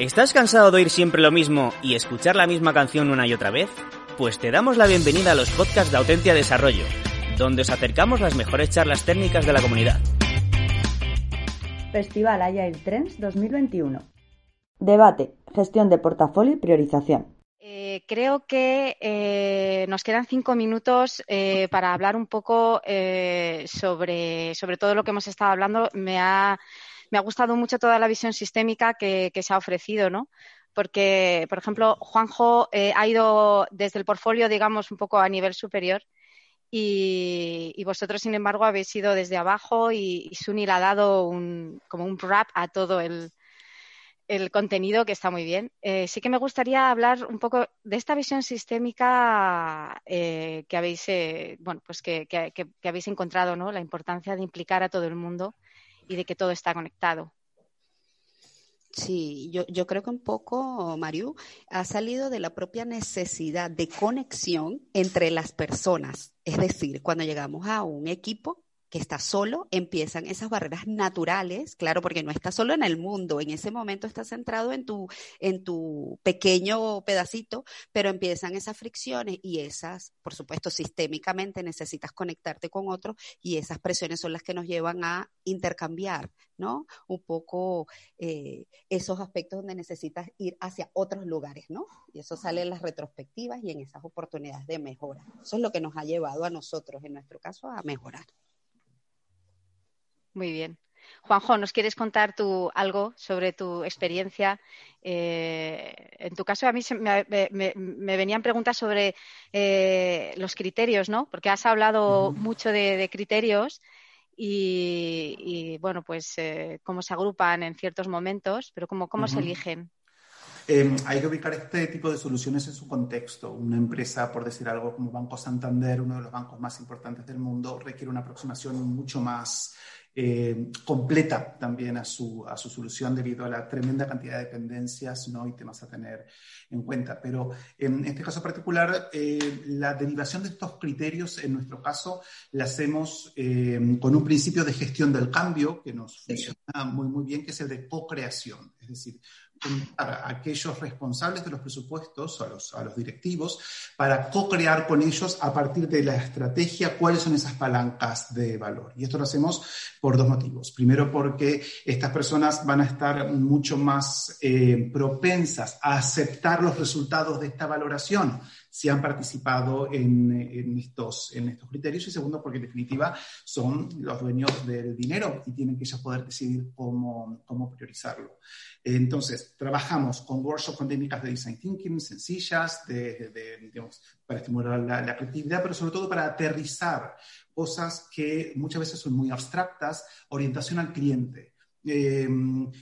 ¿Estás cansado de oír siempre lo mismo y escuchar la misma canción una y otra vez? Pues te damos la bienvenida a los podcasts de Autentia Desarrollo, donde os acercamos las mejores charlas técnicas de la comunidad. Festival Agile Trends 2021. Debate, gestión de portafolio y priorización. Eh, creo que eh, nos quedan cinco minutos eh, para hablar un poco eh, sobre, sobre todo lo que hemos estado hablando. Me ha, me ha gustado mucho toda la visión sistémica que, se ha ofrecido, ¿no? Porque, por ejemplo, Juanjo eh, ha ido desde el portfolio, digamos, un poco a nivel superior y, vosotros, sin embargo, habéis ido desde abajo y, y Suni le ha dado un, como un wrap a todo el, contenido que está muy bien. Eh, sí que me gustaría hablar un poco de esta visión sistémica eh, que habéis, bueno, pues que, habéis encontrado, ¿no? La importancia de implicar a todo el mundo y de que todo está conectado. Sí, yo, yo creo que un poco, Mariu, ha salido de la propia necesidad de conexión entre las personas. Es decir, cuando llegamos a un equipo, que está solo, empiezan esas barreras naturales, claro, porque no está solo en el mundo, en ese momento está centrado en tu, en tu pequeño pedacito, pero empiezan esas fricciones y esas, por supuesto, sistémicamente necesitas conectarte con otros y esas presiones son las que nos llevan a intercambiar, ¿no? Un poco eh, esos aspectos donde necesitas ir hacia otros lugares, ¿no? Y eso sale en las retrospectivas y en esas oportunidades de mejora. Eso es lo que nos ha llevado a nosotros, en nuestro caso, a mejorar. Muy bien. Juanjo, ¿nos quieres contar tú algo sobre tu experiencia? Eh, en tu caso, a mí se, me, me, me, venían preguntas sobre eh, los criterios, ¿no? Porque has hablado uh -huh. mucho de, de criterios y, y, bueno, pues eh, cómo se agrupan en ciertos momentos, pero cómo, cómo uh -huh. se eligen. Eh, hay que ubicar este tipo de soluciones en su contexto. Una empresa, por decir algo, como Banco Santander, uno de los bancos más importantes del mundo, requiere una aproximación mucho más eh, completa también a su, a su solución debido a la tremenda cantidad de dependencias ¿no? y temas a tener en cuenta. Pero en este caso particular, eh, la derivación de estos criterios, en nuestro caso, la hacemos eh, con un principio de gestión del cambio que nos funciona muy, muy bien, que es el de co-creación. Es decir, a aquellos responsables de los presupuestos, a los, a los directivos, para co-crear con ellos a partir de la estrategia cuáles son esas palancas de valor. Y esto lo hacemos por dos motivos. Primero, porque estas personas van a estar mucho más eh, propensas a aceptar los resultados de esta valoración si han participado en, en, estos, en estos criterios y segundo porque en definitiva son los dueños del dinero y tienen que ya poder decidir cómo, cómo priorizarlo. Entonces, trabajamos con workshops con técnicas de design thinking sencillas de, de, digamos, para estimular la, la, creatividad, pero sobre todo para aterrizar cosas que muchas veces son muy abstractas, orientación al cliente. Eh,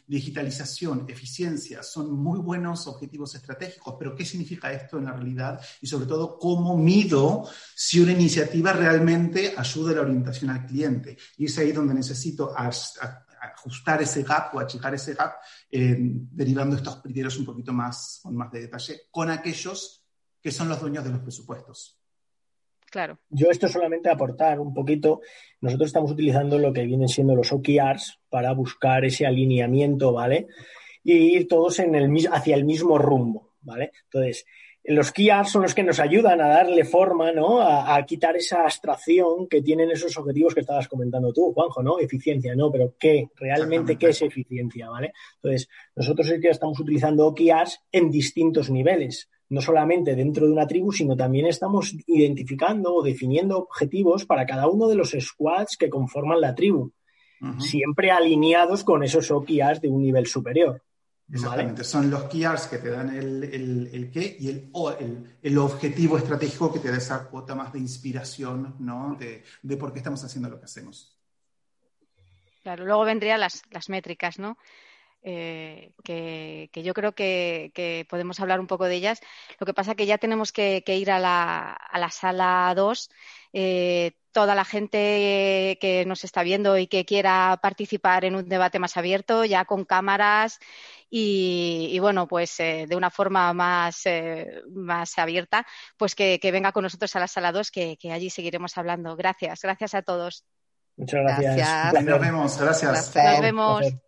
digitalización, eficiencia, son muy buenos objetivos estratégicos, pero ¿qué significa esto en la realidad? Y sobre todo, ¿cómo mido si una iniciativa realmente ayuda a la orientación al cliente? Y es ahí donde necesito ajustar ese gap o achicar ese gap, eh, derivando estos criterios un poquito más, con más de detalle, con aquellos que son los dueños de los presupuestos. Claro. Yo esto solamente aportar un poquito. Nosotros estamos utilizando lo que vienen siendo los OKRs para buscar ese alineamiento, ¿vale? Y ir todos en el, hacia el mismo rumbo, ¿vale? Entonces, los KRs son los que nos ayudan a darle forma, ¿no? A, a, quitar esa abstracción que tienen esos objetivos que estabas comentando tú, Juanjo, ¿no? Eficiencia, ¿no? Pero ¿qué? Realmente, ¿qué es eficiencia, ¿vale? Entonces, nosotros es que estamos utilizando OKRs en distintos niveles no solamente dentro de una tribu, sino también estamos identificando o definiendo objetivos para cada uno de los squads que conforman la tribu, uh -huh. siempre alineados con esos OKRs de un nivel superior. Exactamente, ¿vale? son los KRs que te dan el, el, el qué y el, el, el, objetivo estratégico que te da esa cuota más de inspiración, ¿no? De, de por qué estamos haciendo lo que hacemos. Claro, luego vendrían las, las métricas, ¿no? Eh, que, yo creo que, podemos hablar un poco de ellas. Lo que pasa es que ya tenemos que, ir a la, a la sala 2. Eh, toda la gente que nos está viendo y que quiera participar en un debate más abierto, ya con cámaras y, bueno, pues eh, de una forma más, más abierta, pues que, venga con nosotros a la sala 2, que, allí seguiremos hablando. Gracias, gracias a todos. Muchas gracias. Nos vemos, gracias. Nos vemos.